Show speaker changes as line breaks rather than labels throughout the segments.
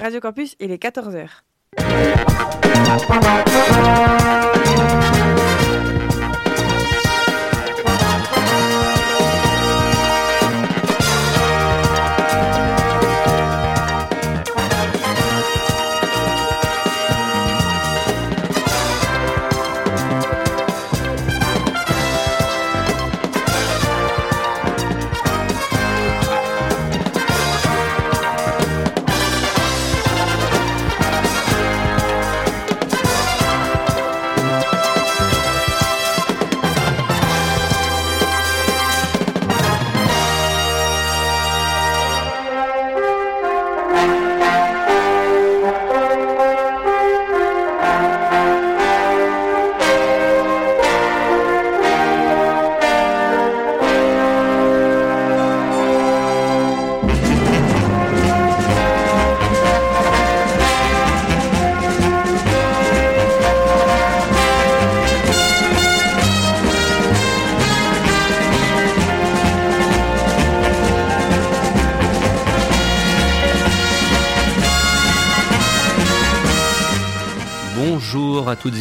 Radio Campus, il est 14h.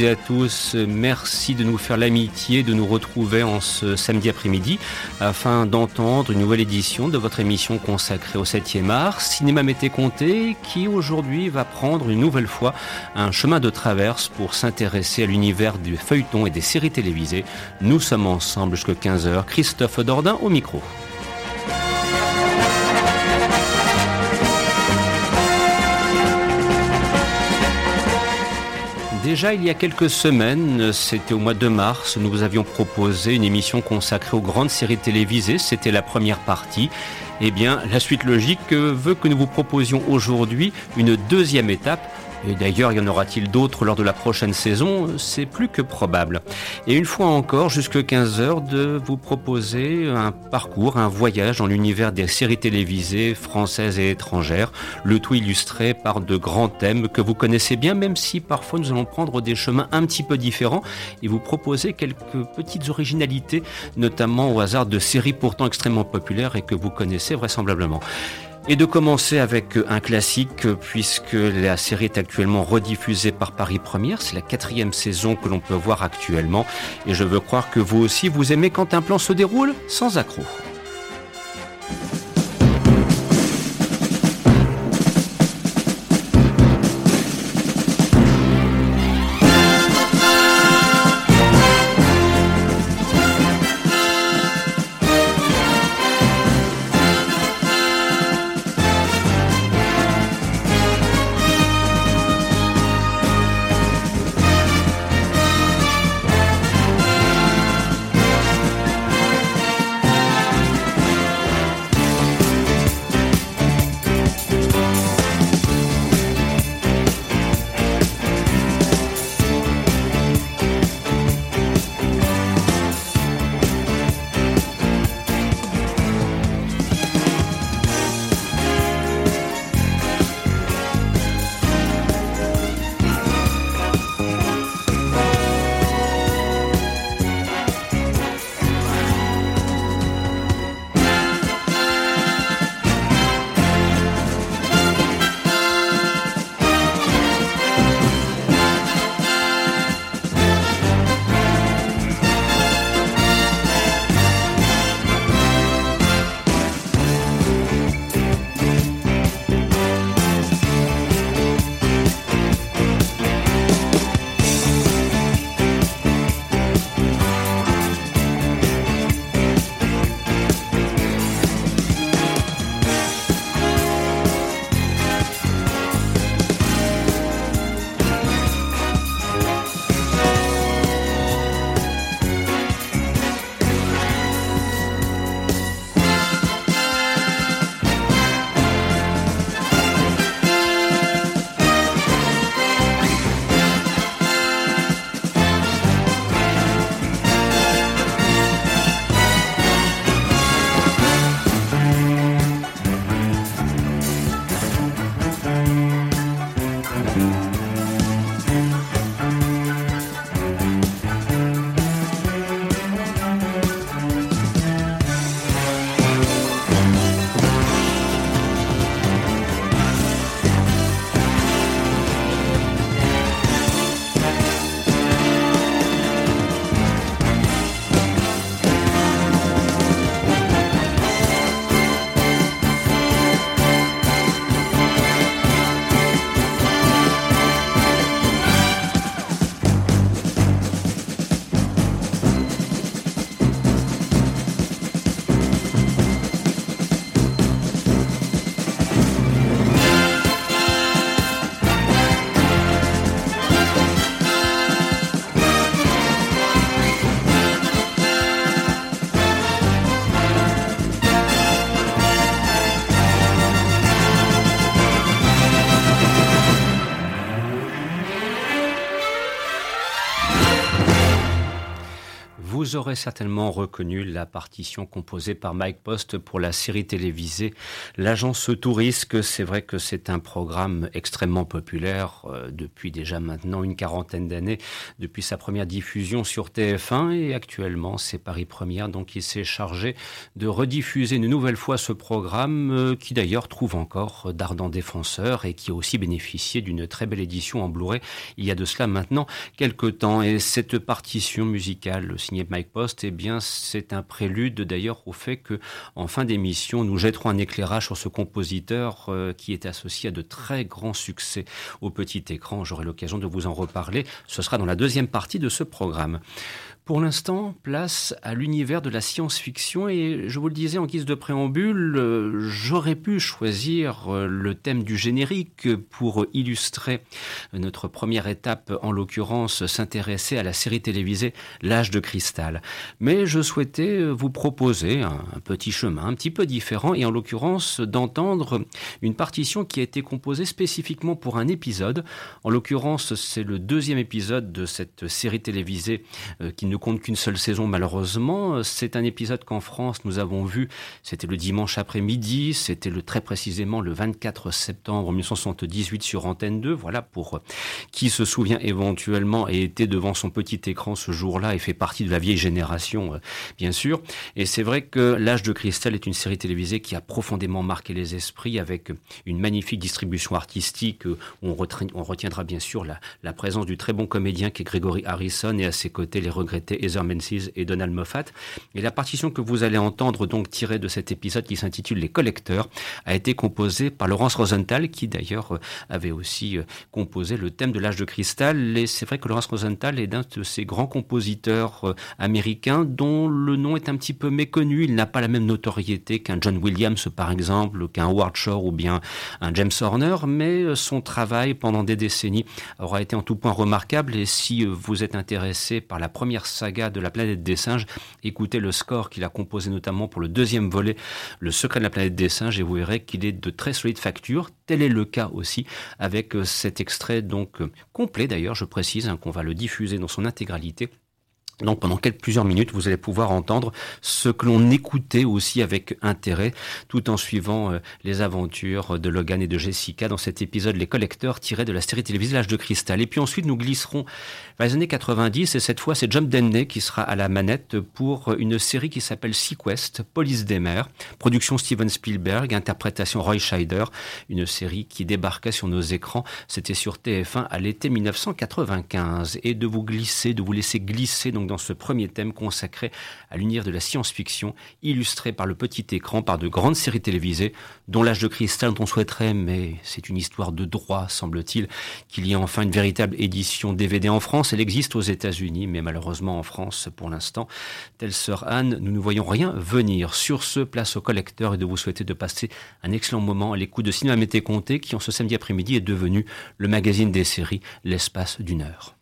Et à tous. Merci de nous faire l'amitié de nous retrouver en ce samedi après-midi afin d'entendre une nouvelle édition de votre émission consacrée au 7e art, Cinéma Mété Comté, qui aujourd'hui va prendre une nouvelle fois un chemin de traverse pour s'intéresser à l'univers du feuilleton et des séries télévisées. Nous sommes ensemble jusqu'à 15h. Christophe Dordain au micro. Déjà, il y a quelques semaines, c'était au mois de mars, nous vous avions proposé une émission consacrée aux grandes séries télévisées. C'était la première partie. Eh bien, la suite logique veut que nous vous proposions aujourd'hui une deuxième étape et d'ailleurs, y en aura-t-il d'autres lors de la prochaine saison? C'est plus que probable. Et une fois encore, jusque 15h, de vous proposer un parcours, un voyage dans l'univers des séries télévisées françaises et étrangères, le tout illustré par de grands thèmes que vous connaissez bien, même si parfois nous allons prendre des chemins un petit peu différents et vous proposer quelques petites originalités, notamment au hasard de séries pourtant extrêmement populaires et que vous connaissez vraisemblablement. Et de commencer avec un classique, puisque la série est actuellement rediffusée par Paris Première. C'est la quatrième saison que l'on peut voir actuellement. Et je veux croire que vous aussi, vous aimez quand un plan se déroule sans accroc. Vous aurez certainement reconnu la partition composée par Mike Post pour la série télévisée L'Agence Tourisque. C'est vrai que c'est un programme extrêmement populaire euh, depuis déjà maintenant une quarantaine d'années, depuis sa première diffusion sur TF1 et actuellement c'est Paris Première donc il s'est chargé de rediffuser une nouvelle fois ce programme euh, qui d'ailleurs trouve encore d'ardents défenseurs et qui a aussi bénéficié d'une très belle édition en Blu-ray il y a de cela maintenant quelques temps et cette partition musicale signée Mike Post eh bien c'est un prélude d'ailleurs au fait que en fin d'émission nous jetterons un éclairage sur ce compositeur euh, qui est associé à de très grands succès au petit écran. J'aurai l'occasion de vous en reparler. Ce sera dans la deuxième partie de ce programme pour l'instant, place à l'univers de la science-fiction et je vous le disais en guise de préambule, euh, j'aurais pu choisir euh, le thème du générique pour illustrer notre première étape, en l'occurrence s'intéresser à la série télévisée L'âge de cristal. Mais je souhaitais vous proposer un, petit chemin un petit peu différent et en l'occurrence d'entendre une partition qui a été composée spécifiquement pour un épisode. En l'occurrence, c'est le deuxième épisode de cette série télévisée euh, qui compte qu'une seule saison malheureusement. C'est un épisode qu'en France nous avons vu, c'était le dimanche après-midi, c'était le très précisément le 24 septembre 1978 sur Antenne 2. Voilà pour qui se souvient éventuellement et était devant son petit écran ce jour-là et fait partie de la vieille génération euh, bien sûr. Et c'est vrai que L'âge de cristal est une série télévisée qui a profondément marqué les esprits avec une magnifique distribution artistique où on, retiendra bien sûr la, présence du très bon comédien qui est Gregory Harrison et à ses côtés les regrettés Heather et Donald Moffat. Et la partition que vous allez entendre donc tirée de cet épisode qui s'intitule Les collecteurs a été composée par Laurence Rosenthal qui d'ailleurs euh, avait aussi euh, composé le thème de l'âge de cristal. Et c'est vrai que Laurence Rosenthal est d'un de ces grands compositeurs euh, américains dont le nom est un petit peu méconnu. Il n'a pas la même notoriété qu'un John Williams par exemple, qu'un Howard Shore ou bien un James Horner, mais son travail pendant des décennies aura été en tout point remarquable. Et si vous êtes intéressé par la première saga de la planète des singes. Écoutez le score qu'il a composé notamment pour le deuxième volet, Le secret de la planète des singes, et vous verrez qu'il est de très solide facture. Tel est le cas aussi avec euh, cet extrait donc euh, complet d'ailleurs, je précise, hein, qu'on va le diffuser dans son intégralité donc pendant quelques plusieurs minutes, vous allez pouvoir entendre ce que l'on écoutait aussi avec intérêt, tout en suivant euh, les aventures de Logan et de Jessica dans cet épisode Les collecteurs tirés de la série télévisée L'âge de cristal. Et puis ensuite, nous glisserons vers les années 90 et cette fois, c'est Jump Denny qui sera à la manette pour une série qui s'appelle Sequest, Police des mers, production Steven Spielberg, interprétation Roy Scheider, une série qui débarquait sur nos écrans. C'était sur TF1 à l'été 1995 et de vous glisser, de vous laisser glisser donc dans ce premier thème consacré à l'univers de la science-fiction, illustré par le petit écran, par de grandes séries télévisées, dont l'âge de cristal dont on souhaiterait, mais c'est une histoire de droit, semble-t-il, qu'il y ait enfin une véritable édition DVD en France. Elle existe aux États-Unis, mais malheureusement en France, pour l'instant, telle sœur Anne, nous ne voyons rien venir. Sur ce, place au collecteur et de vous souhaiter de passer un excellent moment à l'écoute de Cinéma Mété Comté, qui en ce samedi après-midi est devenu le magazine des séries, l'espace d'une heure.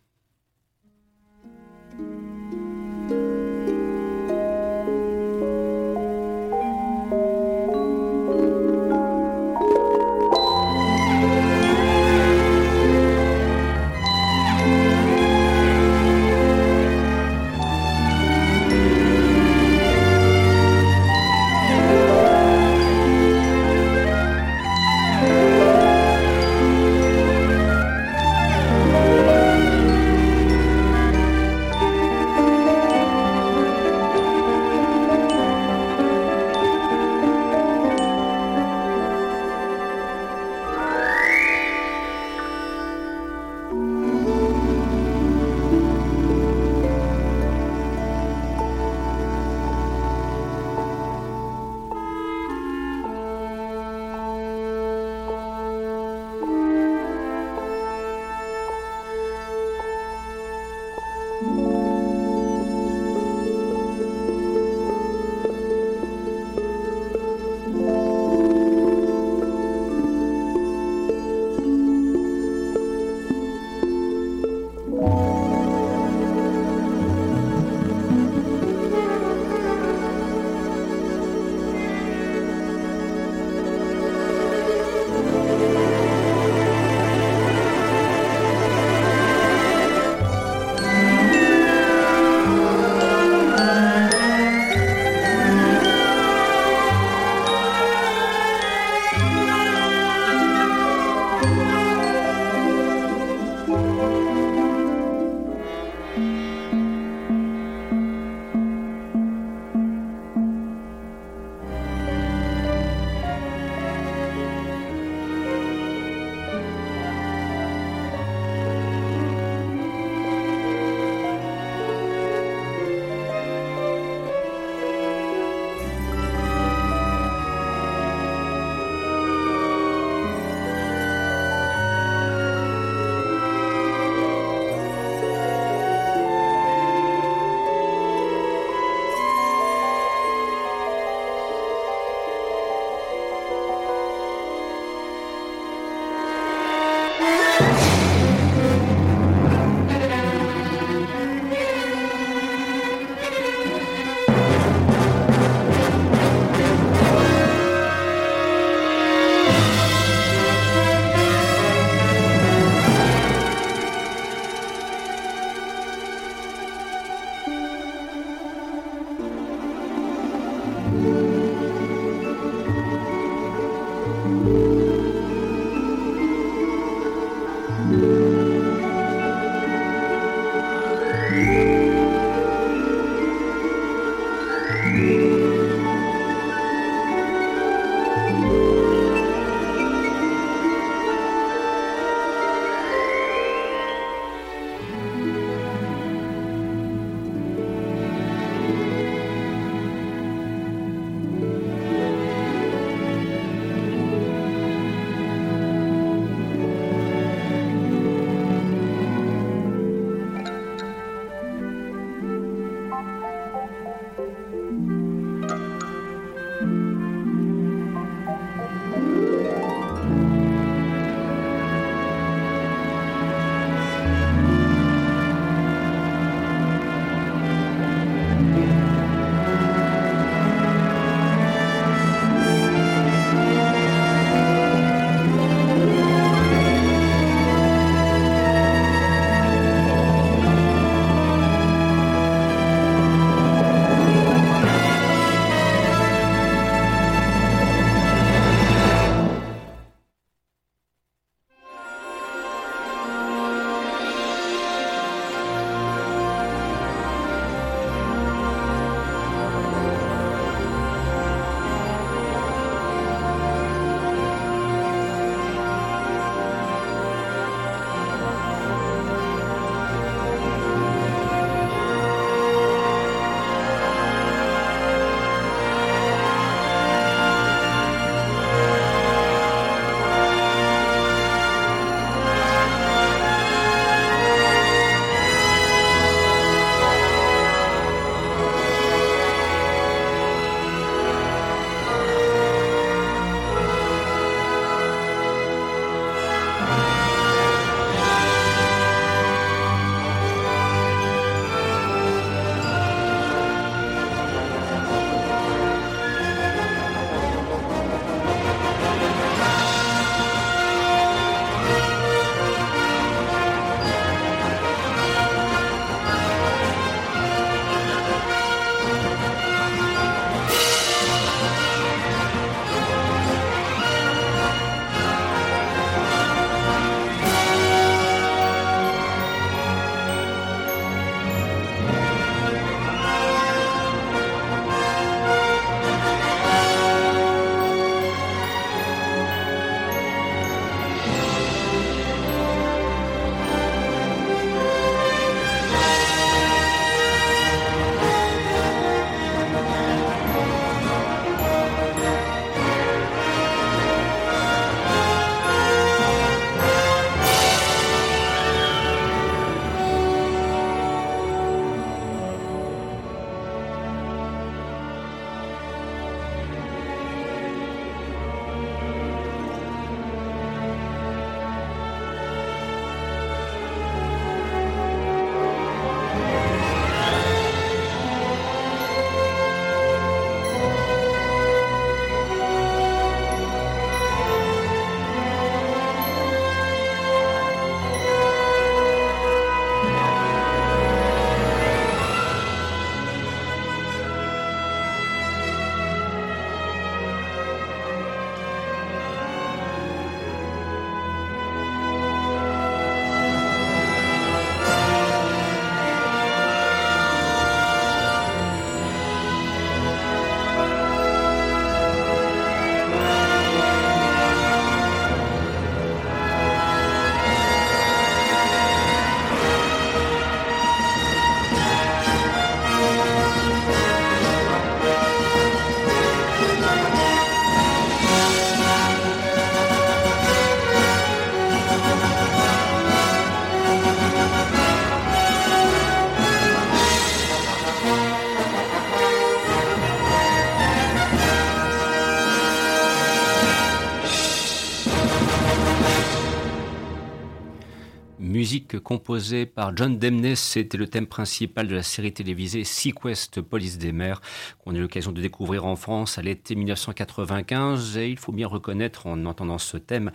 Musique composée par John Demney, c'était le thème principal de la série télévisée Sequest Police des mers, qu'on a eu l'occasion de découvrir en France à l'été 1995. Et il faut bien reconnaître, en entendant ce thème,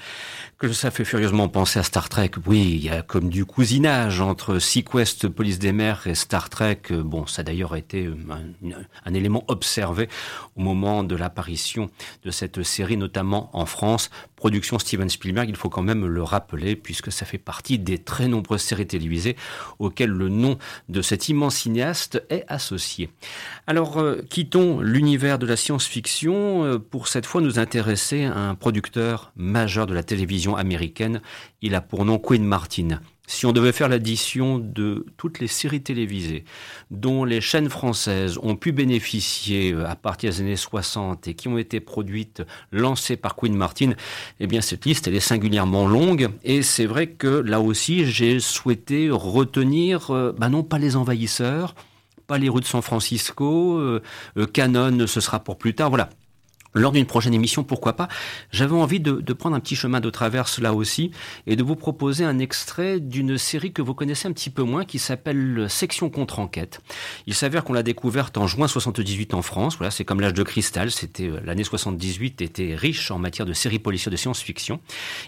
que ça fait furieusement penser à Star Trek. Oui, il y a comme du cousinage entre Sequest Police des mers et Star Trek. Bon, ça a d'ailleurs été un, élément observé au moment de l'apparition de cette série, notamment en France. Production Steven Spielberg, il faut quand même le rappeler, puisque ça fait partie des très nombreuses séries télévisées auxquelles le nom de cet immense cinéaste est associé. Alors, euh, quittons l'univers de la science-fiction euh, pour cette fois nous intéresser à un producteur majeur de la télévision américaine. Il a pour nom Quinn Martin. Si on devait faire l'addition de toutes les séries télévisées dont les chaînes françaises ont pu bénéficier euh, à partir des années 60 et qui ont été produites, lancées par Queen Martin, eh bien cette liste elle est singulièrement longue. Et c'est vrai que là aussi j'ai souhaité retenir, euh, bah non pas les envahisseurs, pas les rues de San Francisco, euh, Canon ce sera pour plus tard, voilà lors d'une prochaine émission, pourquoi pas, j'avais envie de, prendre un petit chemin de traverse là aussi et de vous proposer un extrait d'une série que vous connaissez un petit peu moins qui s'appelle Section contre-enquête. Il s'avère qu'on l'a découverte en juin 78 en France. Voilà, c'est comme l'âge de cristal. C'était euh, l'année 78 était riche en matière de séries policières de science-fiction.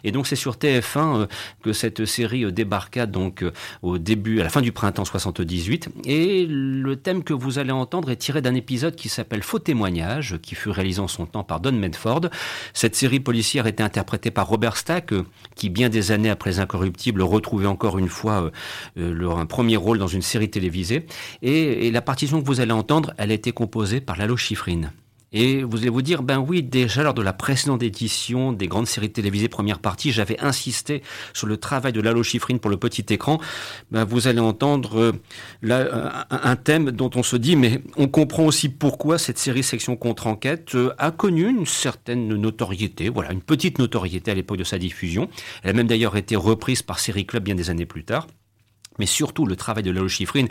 Et donc c'est sur TF1 euh, que cette série euh, débarqua donc au début, à la fin du printemps 78. Et le thème que vous allez entendre est tiré d'un épisode qui s'appelle Faux témoignage, qui fut réalisé en son par Don Medford. Cette série policière était interprétée par Robert Stack, euh, qui bien des années après Les Incorruptibles retrouvait encore une fois euh, euh, un premier rôle dans une série télévisée. Et, la partition que vous allez entendre, elle a été composée par Lalo Schifrin. Et vous allez vous dire, ben oui, déjà lors de la précédente édition des grandes séries télévisées première partie, j'avais insisté sur le travail de Lalo Schifrin pour le petit écran. Ben vous allez entendre euh, là, un, thème dont on se dit, mais on comprend aussi pourquoi cette série Section contre-enquête euh, a connu une certaine notoriété, voilà, une petite notoriété à l'époque de sa diffusion. Elle a même d'ailleurs été reprise par Série Club bien des années plus tard. Mais surtout, le travail de Lalo Schifrin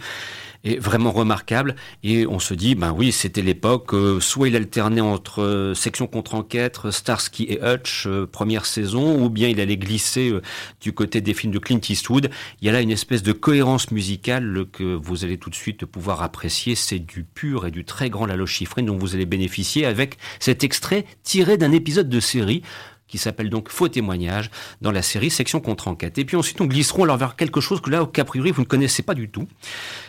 est vraiment remarquable. Et on se dit, ben oui, c'était l'époque, euh, soit il alternait entre euh, section contre-enquête, Starsky et Hutch, euh, première saison, ou bien il allait glisser du côté des films de Clint Eastwood. Il y a là une espèce de cohérence musicale que vous allez tout de suite pouvoir apprécier. C'est du pur et du très grand Lalo Schifrin dont vous allez bénéficier avec cet extrait tiré d'un épisode de série qui s'appelle donc Faux témoignage dans la série Section contre enquête. Et puis ensuite, on glisserons alors vers quelque chose que là, au priori, vous ne connaissez pas du tout.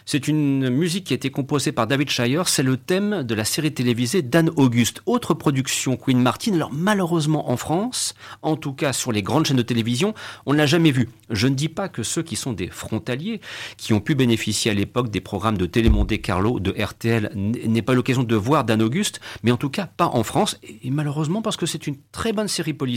C'est une musique qui a été composée par David Shire. C'est le thème de la série télévisée Dan Auguste. Autre production Queen Martin. Alors malheureusement en France, en tout cas sur les grandes chaînes de télévision, on ne l'a jamais vu. Je ne dis pas que ceux qui sont des frontaliers, qui ont pu bénéficier à l'époque des programmes de Télémonte Carlo, de RTL, n'aient pas l'occasion de voir Dan Auguste, mais en tout cas pas en France. Et malheureusement parce que c'est une très bonne série politique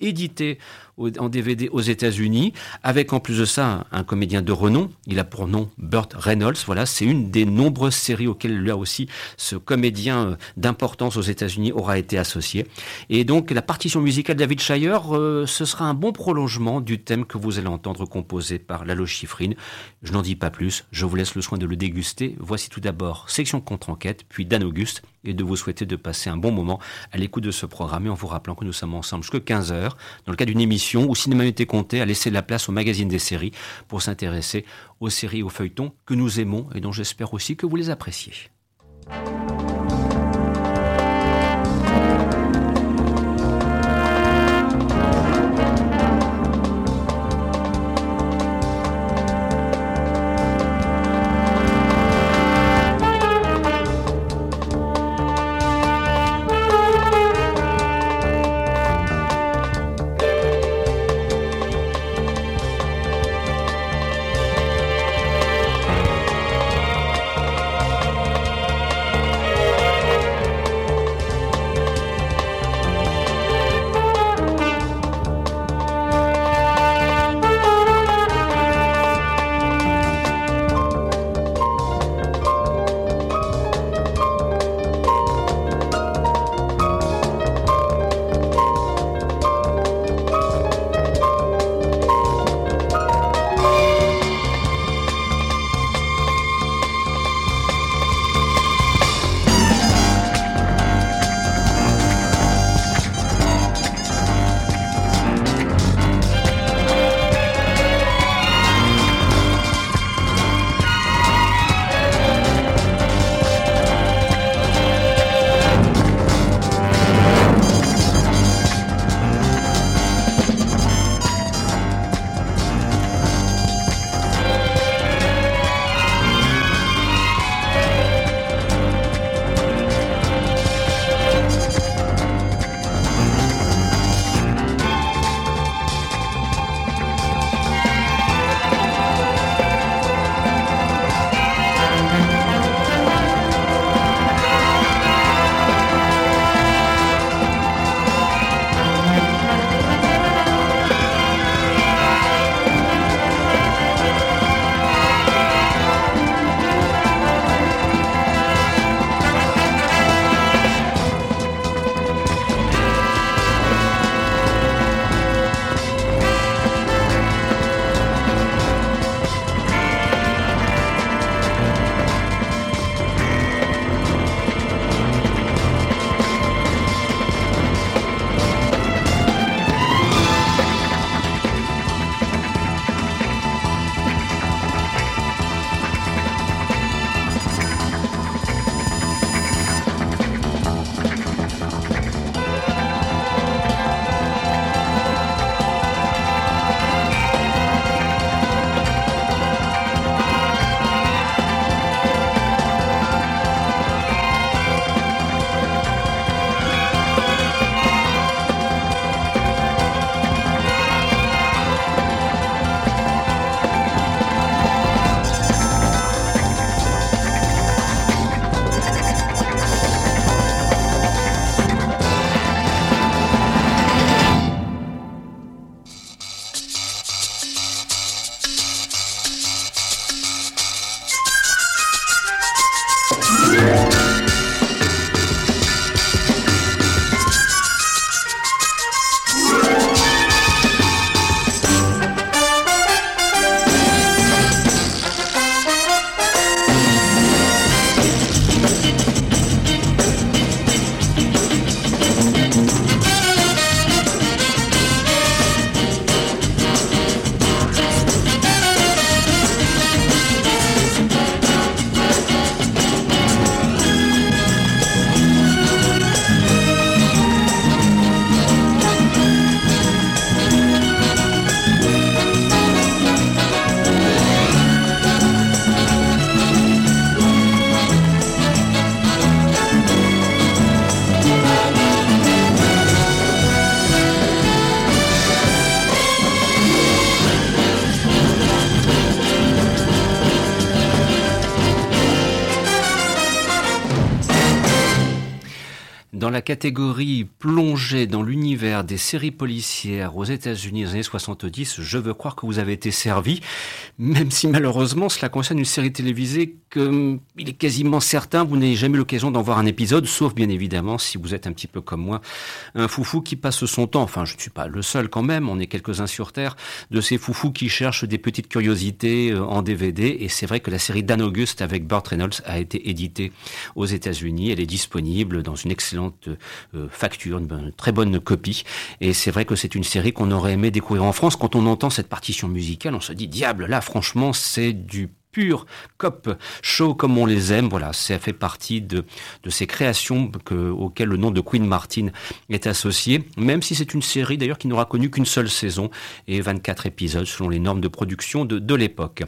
édité en DVD aux États-Unis, avec en plus de ça un, comédien de renom. Il a pour nom Burt Reynolds. Voilà, c'est une des nombreuses séries auxquelles là aussi ce comédien euh, d'importance aux États-Unis aura été associé. Et donc la partition musicale David Shire, euh, ce sera un bon prolongement du thème que vous allez entendre composé par Lalo Schifrin. Je n'en dis pas plus, je vous laisse le soin de le déguster. Voici tout d'abord Section contre-enquête, puis Dan Auguste, et de vous souhaiter de passer un bon moment à l'écoute de ce programme et en vous rappelant que nous sommes ensemble jusqu'à 15h dans le cadre d'une émission où Cinéma Été Compté a laissé la place au magazine des séries pour s'intéresser aux séries aux feuilletons que nous aimons et dont j'espère aussi que vous les appréciez. Catégorie plongée dans l'univers des séries policières aux États-Unis des années 70, je veux croire que vous avez été servi, même si malheureusement cela concerne une série télévisée que hum, il est quasiment certain vous n'ayez jamais l'occasion d'en voir un épisode, sauf bien évidemment si vous êtes un petit peu comme moi, un foufou qui passe son temps, enfin je ne suis pas le seul quand même, on est quelques-uns sur Terre, de ces foufous qui cherchent des petites curiosités euh, en DVD, et c'est vrai que la série Dan August avec Burt Reynolds a été éditée aux États-Unis, elle est disponible dans une excellente facture, une, très bonne copie. Et c'est vrai que c'est une série qu'on aurait aimé découvrir en France. Quand on entend cette partition musicale, on se dit, diable, là, franchement, c'est du pur cop show comme on les aime. Voilà, ça fait partie de, de ces créations que, auxquelles le nom de Queen Martin est associé, même si c'est une série d'ailleurs qui n'aura connu qu'une seule saison et 24 épisodes selon les normes de production de, de l'époque.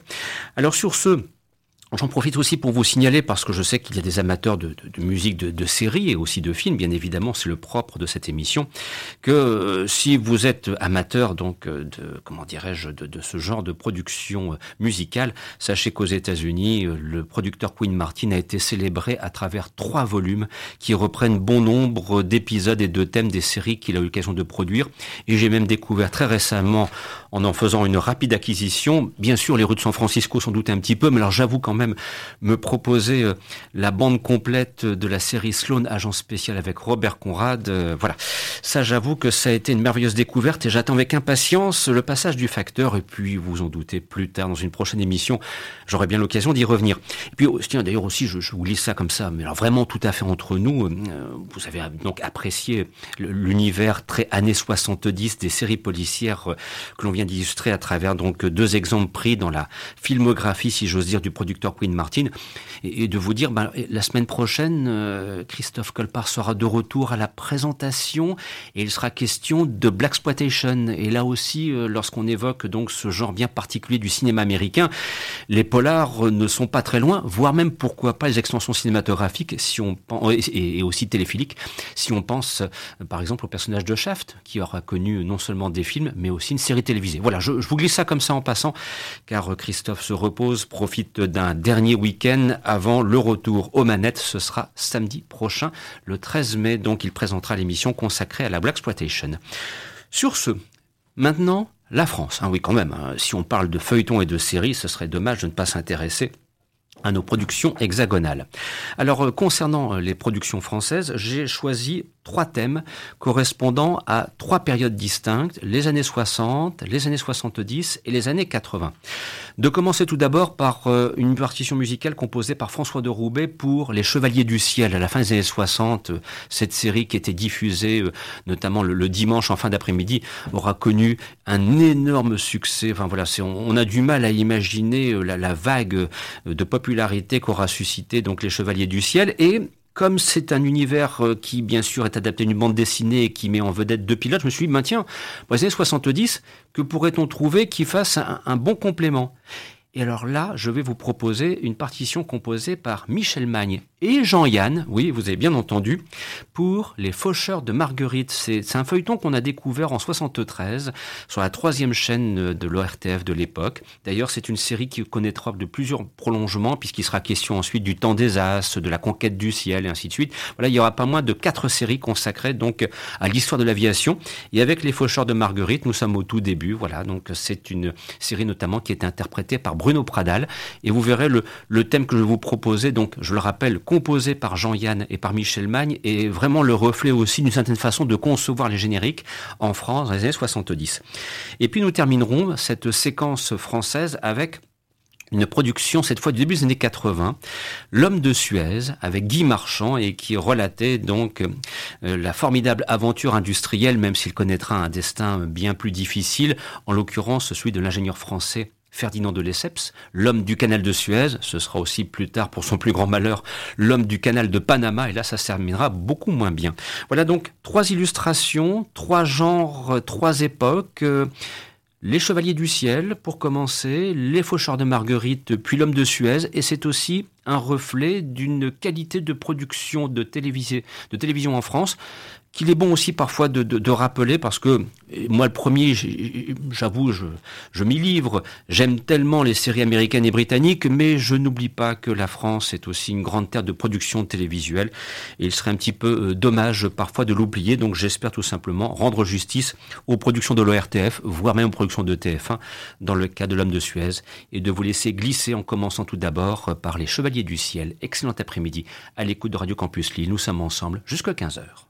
Alors sur ce, J'en profite aussi pour vous signaler, parce que je sais qu'il y a des amateurs de, musique de, séries et aussi de films, bien évidemment, c'est le propre de cette émission, que euh, si vous êtes amateur donc euh, de comment dirais-je de, ce genre de production euh, musicale, sachez qu'aux États-Unis, le producteur Queen Martin a été célébré à travers trois volumes qui reprennent bon nombre d'épisodes et de thèmes des séries qu'il a eu l'occasion de produire. Et j'ai même découvert très récemment, en en faisant une rapide acquisition, bien sûr les rues de San Francisco sont doutées un petit peu, mais alors j'avoue quand même me proposer euh, la bande complète de la série Sloan, agent spécial avec Robert Conrad. Euh, voilà, ça j'avoue que ça a été une merveilleuse découverte et j'attends avec impatience le passage du facteur. Et puis, vous en doutez, plus tard dans une prochaine émission, j'aurai bien l'occasion d'y revenir. Et puis, oh, tiens, d'ailleurs aussi, je, je, vous lis ça comme ça, mais alors vraiment tout à fait entre nous. Euh, vous avez donc apprécié l'univers très années 70 des séries policières que l'on vient d'illustrer à travers donc deux exemples pris dans la filmographie, si j'ose dire, du producteur Queen Martin, et, de vous dire, ben, la semaine prochaine, euh, Christophe Colpart sera de retour à la présentation, et il sera question de Black Exploitation. Et là aussi, euh, lorsqu'on évoque donc ce genre bien particulier du cinéma américain, les polars ne sont pas très loin, voire même pourquoi pas les extensions cinématographiques, si on et, aussi téléphiliques, si on pense euh, par exemple au personnage de Shaft, qui aura connu non seulement des films, mais aussi une série télévisée. Voilà, je vous glisse ça comme ça en passant, car Christophe se repose, profite d'un dernier week-end avant le retour aux manettes. Ce sera samedi prochain, le 13 mai. Donc, il présentera l'émission consacrée à la Black Exploitation. Sur ce, maintenant, la France. Ah oui, quand même. Hein. Si on parle de feuilletons et de séries, ce serait dommage de ne pas s'intéresser à nos productions hexagonales. Alors euh, concernant euh, les productions françaises, j'ai choisi trois thèmes correspondant à trois périodes distinctes, les années 60, les années 70 et les années 80. De commencer tout d'abord par euh, une partition musicale composée par François de Roubaix pour Les Chevaliers du Ciel à la fin des années 60. Cette série qui était diffusée notamment le, dimanche en fin d'après-midi aura connu un énorme succès. Enfin voilà, on, a du mal à imaginer la, la vague de population qu'aura suscité donc les Chevaliers du Ciel et comme c'est un univers euh, qui, bien sûr, est adapté à une bande dessinée et qui met en vedette deux pilotes, je me suis dit, ben tiens, pour les années 70, que pourrait-on trouver qui fasse un bon complément? Et alors là, je vais vous proposer une partition composée par Michel Magne et Jean-Yann, oui, vous avez bien entendu, pour Les Faucheurs de Marguerite. C'est un feuilleton qu'on a découvert en 73 sur la troisième chaîne de l'ORTF de l'époque. D'ailleurs, c'est une série qui connaîtra de plusieurs prolongements, puisqu'il sera question ensuite du temps des As, de la conquête du ciel, et ainsi de suite. Voilà, il y aura pas moins de quatre séries consacrées donc à l'histoire de l'aviation. Et avec Les Faucheurs de Marguerite, nous sommes au tout début. Voilà, donc c'est une série notamment qui est interprétée par Bruno Pradal. Et vous verrez le, thème que je vous proposais, donc je le rappelle, composé par Jean-Yann et par Michel Magne, est vraiment le reflet aussi d'une certaine façon de concevoir les génériques en France dans les années 70. Et puis nous terminerons cette séquence française avec une production cette fois du début des années 80, L'homme de Suez avec Guy Marchand et qui relatait donc euh, la formidable aventure industrielle même s'il connaîtra un destin bien plus difficile, en l'occurrence celui de l'ingénieur français Ferdinand de Lesseps, l'homme du canal de Suez, ce sera aussi plus tard pour son plus grand malheur l'homme du canal de Panama, et là ça se terminera beaucoup moins bien. Voilà donc trois illustrations, trois genres, trois époques. Euh, les Chevaliers du Ciel, pour commencer, Les Faucheurs de Marguerite, puis L'Homme de Suez, et c'est aussi
un reflet d'une qualité de production de, de télévision en France qu'il est bon aussi parfois de, de, de, rappeler parce que moi le premier, j'avoue, je, je m'y livre. J'aime tellement les séries américaines et britanniques, mais je n'oublie pas que la France est aussi une grande terre de production télévisuelle et il serait un petit peu euh, dommage parfois de l'oublier. Donc j'espère tout simplement rendre justice aux productions de l'ORTF, voire même aux productions de TF1 dans le cas de l'homme de Suez et de vous laisser glisser en commençant tout d'abord par les Chevaliers du Ciel. Excellent après-midi à l'écoute de Radio Campus Lille. Nous sommes ensemble jusqu'à 15h.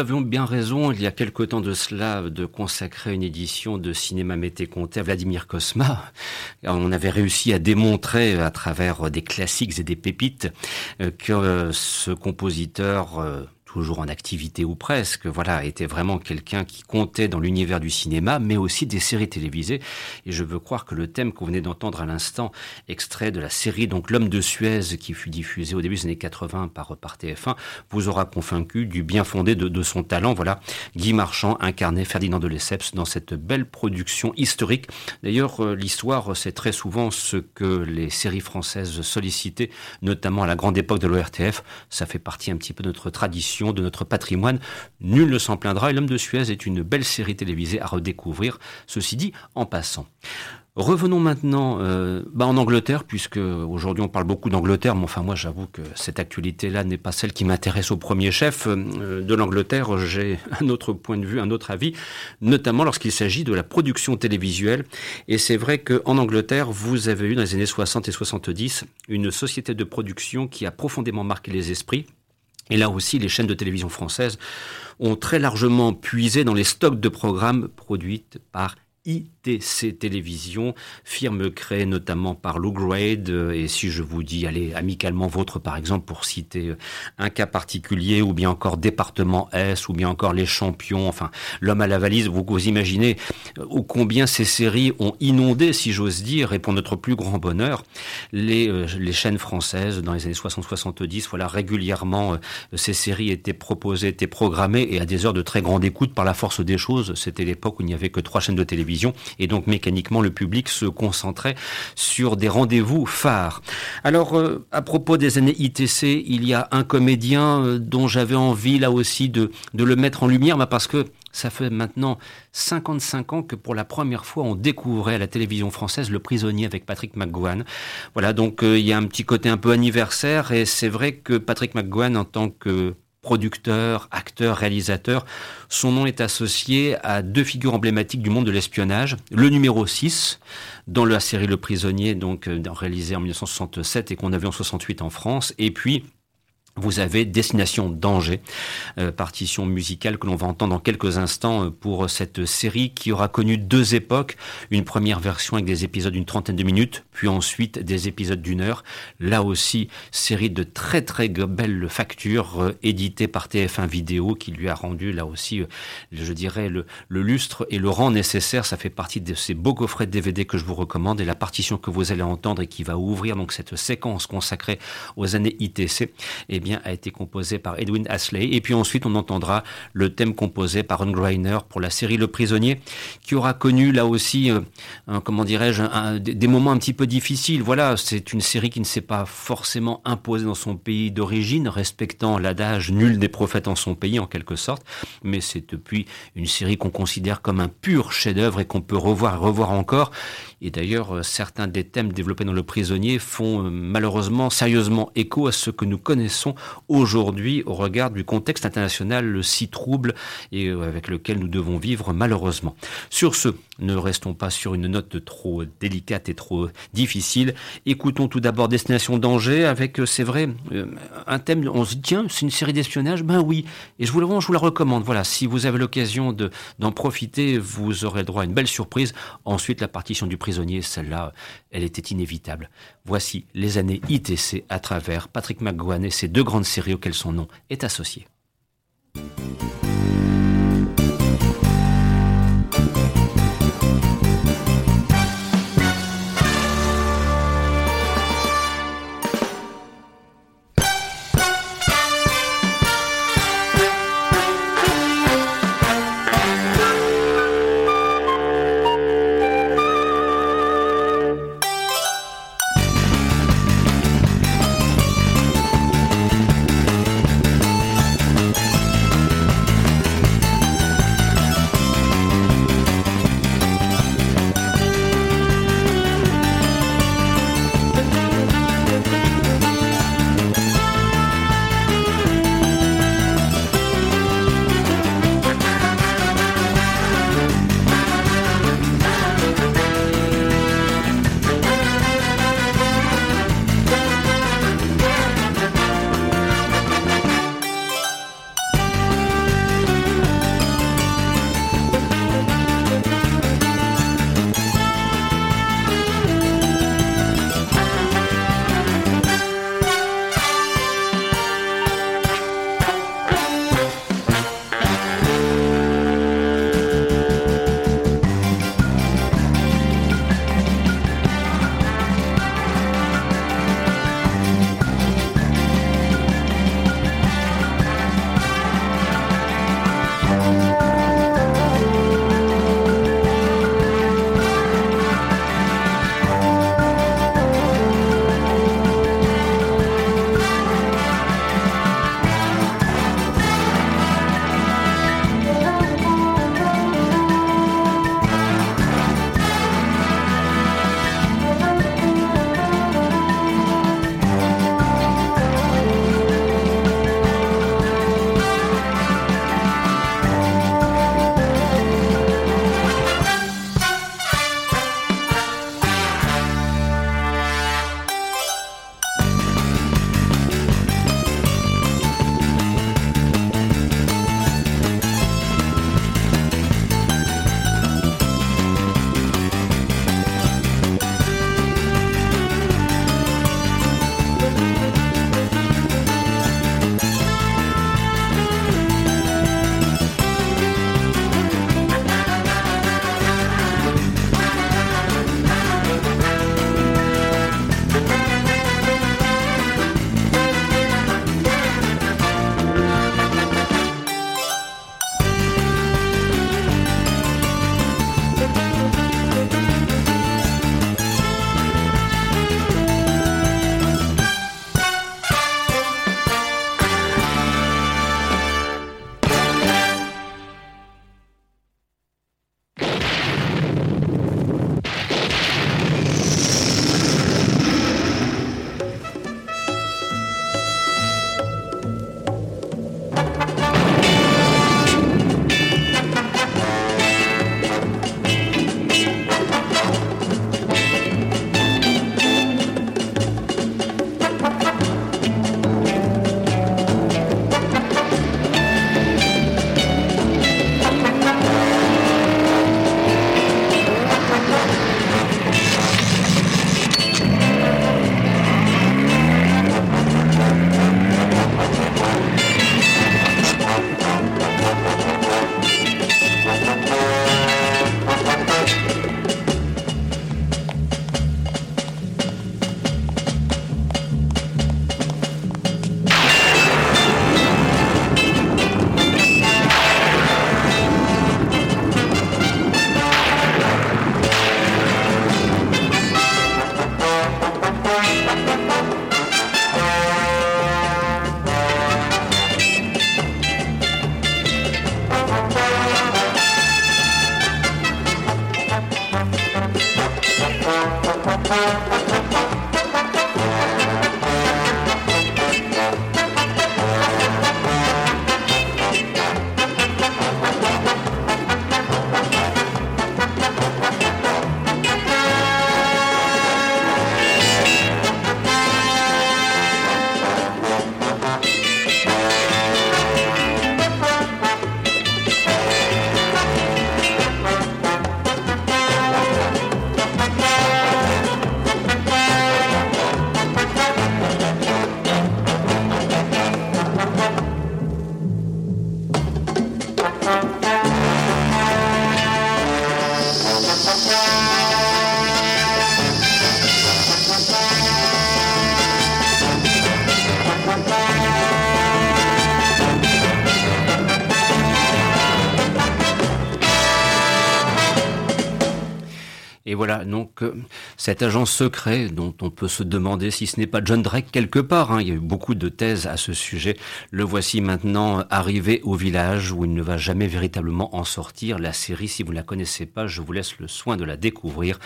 Avions bien raison, il y a quelque temps de cela, de consacrer une édition de Cinéma Mété Comté à Vladimir Kosma. On avait réussi à démontrer à travers des classiques et des pépites que ce compositeur toujours en activité ou presque, voilà, était vraiment quelqu'un qui comptait dans l'univers du cinéma, mais aussi des séries télévisées. Et je veux croire que le thème qu'on venait d'entendre à l'instant, extrait de la série donc L'homme de Suez, qui fut diffusé au début des années 80 par, par TF1, vous aura convaincu du bien fondé de, de son talent. Voilà, Guy Marchand incarnait Ferdinand de Lesseps dans cette belle production historique. D'ailleurs, euh, l'histoire, c'est très souvent ce que les séries françaises sollicitaient, notamment à la grande époque de l'ORTF. Ça fait partie un petit peu de notre tradition de notre patrimoine. Nul ne s'en plaindra et L'homme de Suez est une belle série télévisée à redécouvrir, ceci dit en passant. Revenons maintenant euh, bah en Angleterre, puisque aujourd'hui on parle beaucoup d'Angleterre, mais enfin moi j'avoue que cette actualité-là n'est pas celle qui m'intéresse au premier chef. Euh, de l'Angleterre, j'ai un autre point de vue, un autre avis, notamment lorsqu'il s'agit de la production télévisuelle. Et c'est vrai qu'en Angleterre, vous avez eu dans les années 60 et 70 une société de production qui a profondément marqué les esprits et là aussi, les chaînes de télévision françaises ont très largement puisé dans les stocks de programmes produits par ITC Télévision, firme créée notamment par Lou Grade, euh, et si je vous dis, allez, amicalement vôtre par exemple, pour citer euh, un cas particulier, ou bien encore Département S, ou bien encore Les Champions, enfin, L'Homme à la valise, vous, vous imaginez euh, ô combien ces séries ont inondé, si j'ose dire, et pour notre plus grand bonheur, les, les chaînes françaises dans les années 60-70, voilà, régulièrement, ces séries étaient proposées, étaient programmées, et à des heures de très grande écoute par la force des choses, c'était l'époque où il n'y avait que trois chaînes de télévision et donc mécaniquement le public se concentrait sur des rendez-vous phares. Alors euh, à propos des années ITC, il y a un comédien euh, dont j'avais envie là aussi de, de le mettre en lumière, bah, parce que ça fait maintenant 55 ans que pour la première fois on découvrait à la télévision française Le Prisonnier avec Patrick McGowan. Voilà, donc euh, il y a un petit côté un peu anniversaire et c'est vrai que Patrick McGowan en tant que producteur, acteur, réalisateur. Son nom est associé à deux figures emblématiques du monde de l'espionnage. Le numéro 6, dans la série Le Prisonnier, donc euh, réalisé en 1967 et qu'on avait en 68 en France. Et puis, vous avez Destination Danger, euh, partition musicale que l'on va entendre dans quelques instants euh, pour cette série qui aura connu deux époques. Une première version avec des épisodes d'une trentaine de minutes, puis ensuite des épisodes d'une heure. Là aussi, série de très très belles factures euh, éditées par TF1 Vidéo qui lui a rendu là aussi, je dirais, le, le, lustre et le rang nécessaire. Ça fait partie de ces beaux coffrets de DVD que je vous recommande et la partition que vous allez entendre et qui va ouvrir donc cette séquence consacrée aux années ITC. Et eh a été composé par Edwin Asley. Et puis ensuite, on entendra le thème composé par Ron Greiner pour la série Le Prisonnier, qui aura connu là aussi, euh, comment dirais-je, des moments un petit peu difficiles. Voilà, c'est une série qui ne s'est pas forcément imposée dans son pays d'origine, respectant l'adage nul des prophètes en son pays, en quelque sorte. Mais c'est depuis une série qu'on considère comme un pur chef-d'œuvre et qu'on peut revoir et revoir encore. Et d'ailleurs, euh, certains des thèmes développés dans Le Prisonnier font euh, malheureusement sérieusement écho à ce que nous connaissons aujourd'hui au regard du contexte international si trouble et euh, avec lequel nous devons vivre malheureusement. Sur ce, ne restons pas sur une note trop délicate et trop difficile. Écoutons tout d'abord Destination Danger avec, c'est vrai, un thème, on se dit, tiens, c'est une série d'espionnage? Ben oui. Et je vous, je vous la recommande. Voilà, si vous avez l'occasion d'en profiter, vous aurez le droit à une belle surprise. Ensuite, la partition du prisonnier, celle-là, elle était inévitable. Voici les années ITC à travers Patrick McGowan et ses deux grandes séries auxquelles son nom est associé. Cet agent secret dont on peut se demander si ce n'est pas John Drake quelque part, hein, il y a eu beaucoup de thèses à ce sujet, le voici maintenant arrivé au village où il ne va jamais véritablement en sortir. La série, si vous ne la connaissez pas, je vous laisse le soin de la découvrir.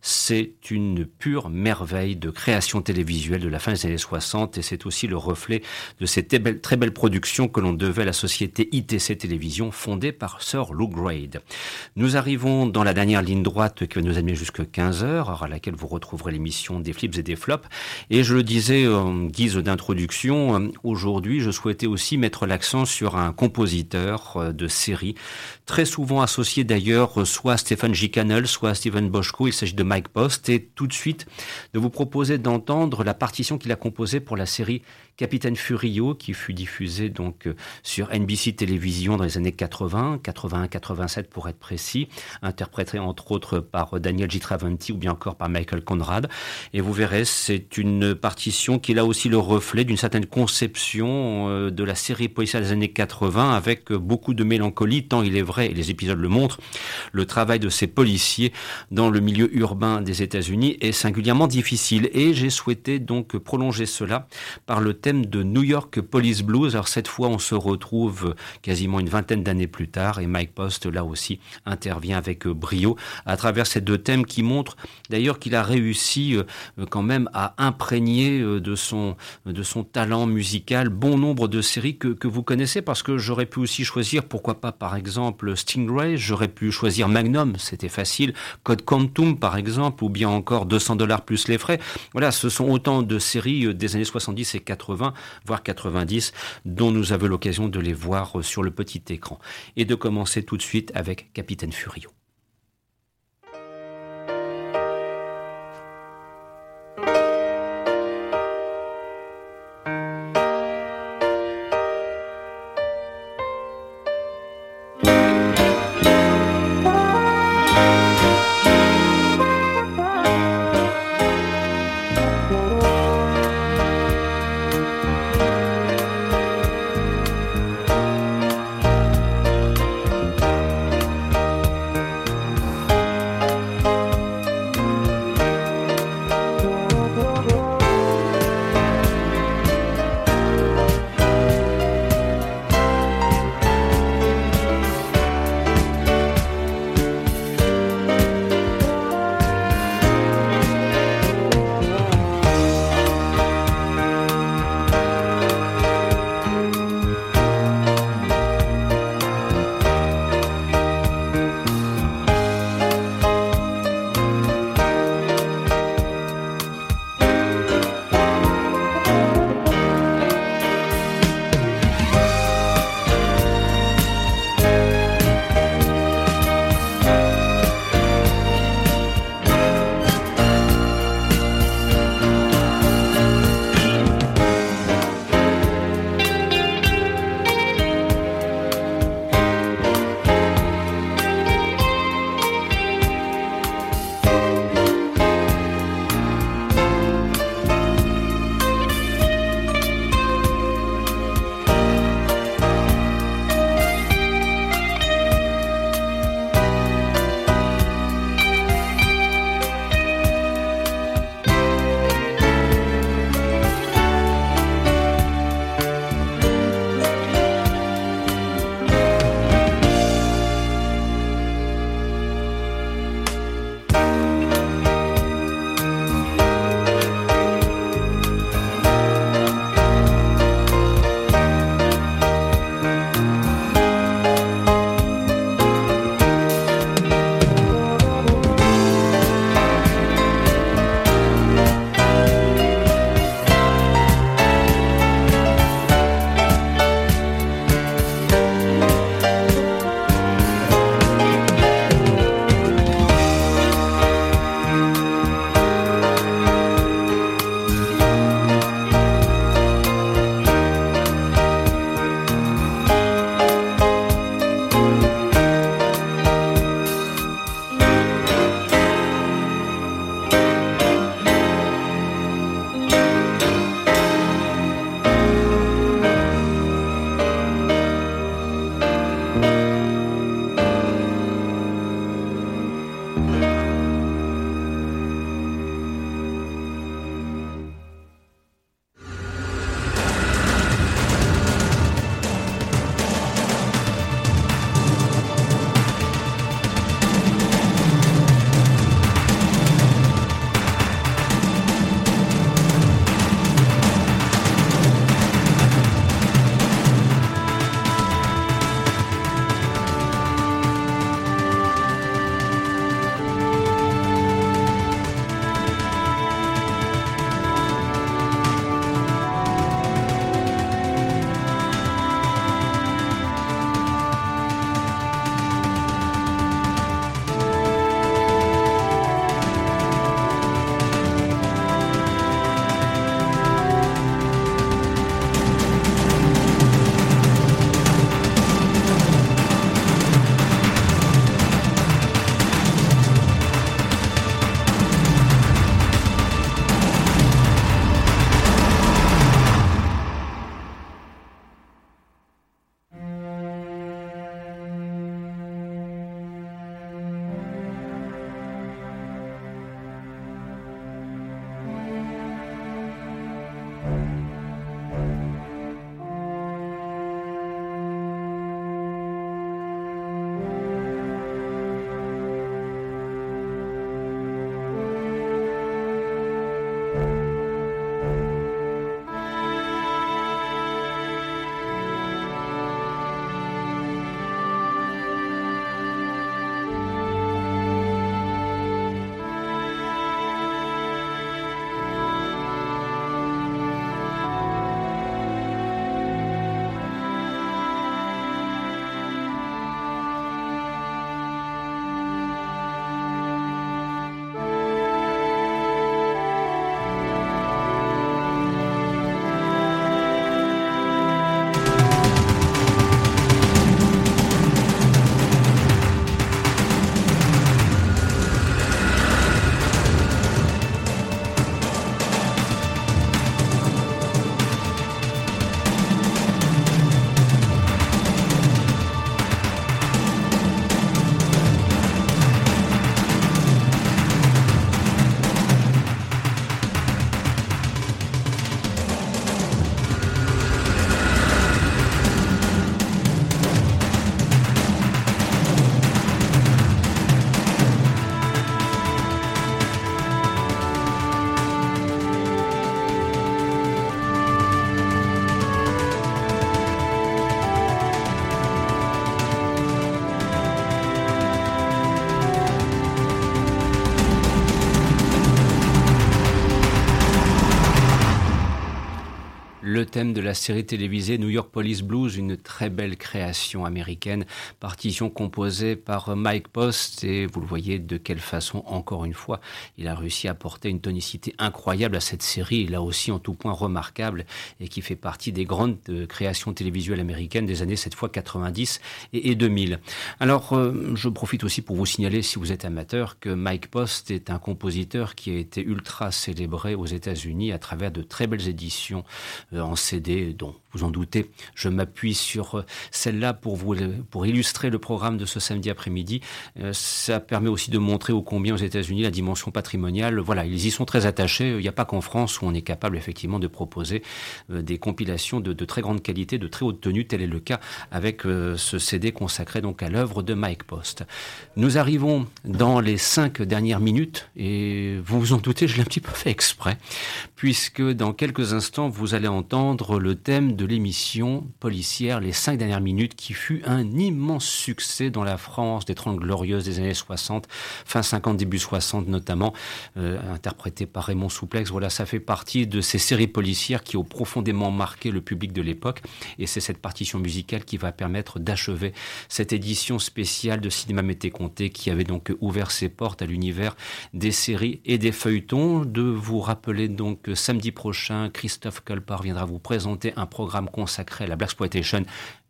C'est une pure merveille de création télévisuelle de la fin des années 60 et c'est aussi le reflet de ces très belles, productions que l'on devait à la société ITC Télévision fondée par Sir Lou Grade. Nous arrivons dans la dernière ligne droite qui va nous amener jusqu'à 15h, à vous retrouverez l'émission des flips et des flops. Et je le disais en guise d'introduction, euh, aujourd'hui, je souhaitais aussi mettre l'accent sur un compositeur euh, de série, très souvent associé d'ailleurs soit à Stephen G. Cannell, soit à Steven Boschko. Il s'agit de Mike Post. Et tout de suite, de vous proposer d'entendre la partition qu'il a composée pour la série Capitaine Furio, qui fut diffusé donc euh, sur NBC Télévision dans les années 80, 81-87 pour être précis, interprété entre autres par Daniel Gitravanti ou bien encore par Michael Conrad. Et vous verrez, c'est une partition qui est là aussi le reflet d'une certaine conception euh, de la série policière des années 80 avec beaucoup de mélancolie, tant il est vrai, et les épisodes le montrent, le travail de ces policiers dans le milieu urbain des États-Unis est singulièrement difficile. Et j'ai souhaité donc prolonger cela par le thème de New York Police Blues. Alors cette fois, on se retrouve quasiment une vingtaine d'années plus tard et Mike Post, là aussi, intervient avec euh, brio à travers ces deux thèmes qui montrent d'ailleurs qu'il a réussi euh, quand même à imprégner euh, de son, de son talent musical bon nombre de séries que, que vous connaissez parce que j'aurais pu aussi choisir, pourquoi pas par exemple Stingray, j'aurais pu choisir Magnum, c'était facile, Code Quantum par exemple, ou bien encore 200 dollars plus les frais. Voilà, ce sont autant de séries des années 70 et 80 voire 90, dont nous avons l'occasion de les voir sur le petit écran. Et de commencer tout de suite avec Capitaine Furio. De la série télévisée New York Police Blues, une très belle création américaine, partition composée par Mike Post et vous le voyez de quelle façon, encore une fois, il a réussi à apporter une tonicité incroyable à cette série, là aussi en tout point remarquable et qui fait partie des grandes euh, créations télévisuelles américaines des années cette fois 90 et 2000. Alors, euh, je profite aussi pour vous signaler, si vous êtes amateur, que Mike Post est un compositeur qui a été ultra célébré aux États-Unis à travers de très belles éditions euh, en CD, dont vous en doutez, je m'appuie sur euh, celle-là pour vous pour illustrer le programme de ce samedi après-midi. Euh, ça permet aussi de montrer au combien aux États-Unis la dimension patrimoniale. Voilà, ils y sont très attachés. Il n'y a pas qu'en France où on est capable effectivement de proposer des compilations de, de, très grande qualité, de très haute tenue. Tel est le cas avec ce CD consacré donc à l'œuvre de Mike Post. Nous arrivons dans les cinq dernières minutes et vous vous en doutez, je l'ai un petit peu fait exprès puisque dans quelques instants vous allez entendre le thème de l'émission policière Les cinq dernières minutes qui fut un immense succès dans la France des Trente Glorieuses des années 60, fin 50, début 60 notamment, euh, interprété par Raymond Souplex. Voilà, ça fait partie de ces séries policières qui ont profondément marqué le public de l'époque et c'est cette partition musicale qui va permettre d'achever cette édition spéciale de Cinéma Mété Comté qui avait donc ouvert ses portes à l'univers des séries et des feuilletons. De vous rappeler donc que samedi prochain, Christophe Colpart viendra vous présenter un programme consacré à la Black Exploitation.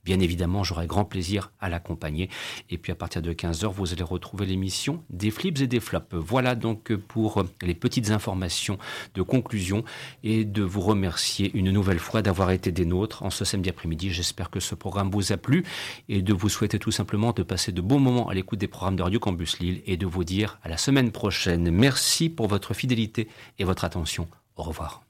Bien évidemment, j'aurai grand plaisir à l'accompagner. Et puis à partir de 15h, vous allez retrouver l'émission des flips et des flops. Voilà donc pour les petites informations de conclusion et de vous remercier une nouvelle fois d'avoir été des nôtres en ce samedi après-midi. J'espère que ce programme vous a plu et de vous souhaiter tout simplement de passer de bons moments à l'écoute des programmes de Radio Campus Lille et de vous dire à la semaine prochaine. Merci pour votre fidélité et votre attention. Au revoir.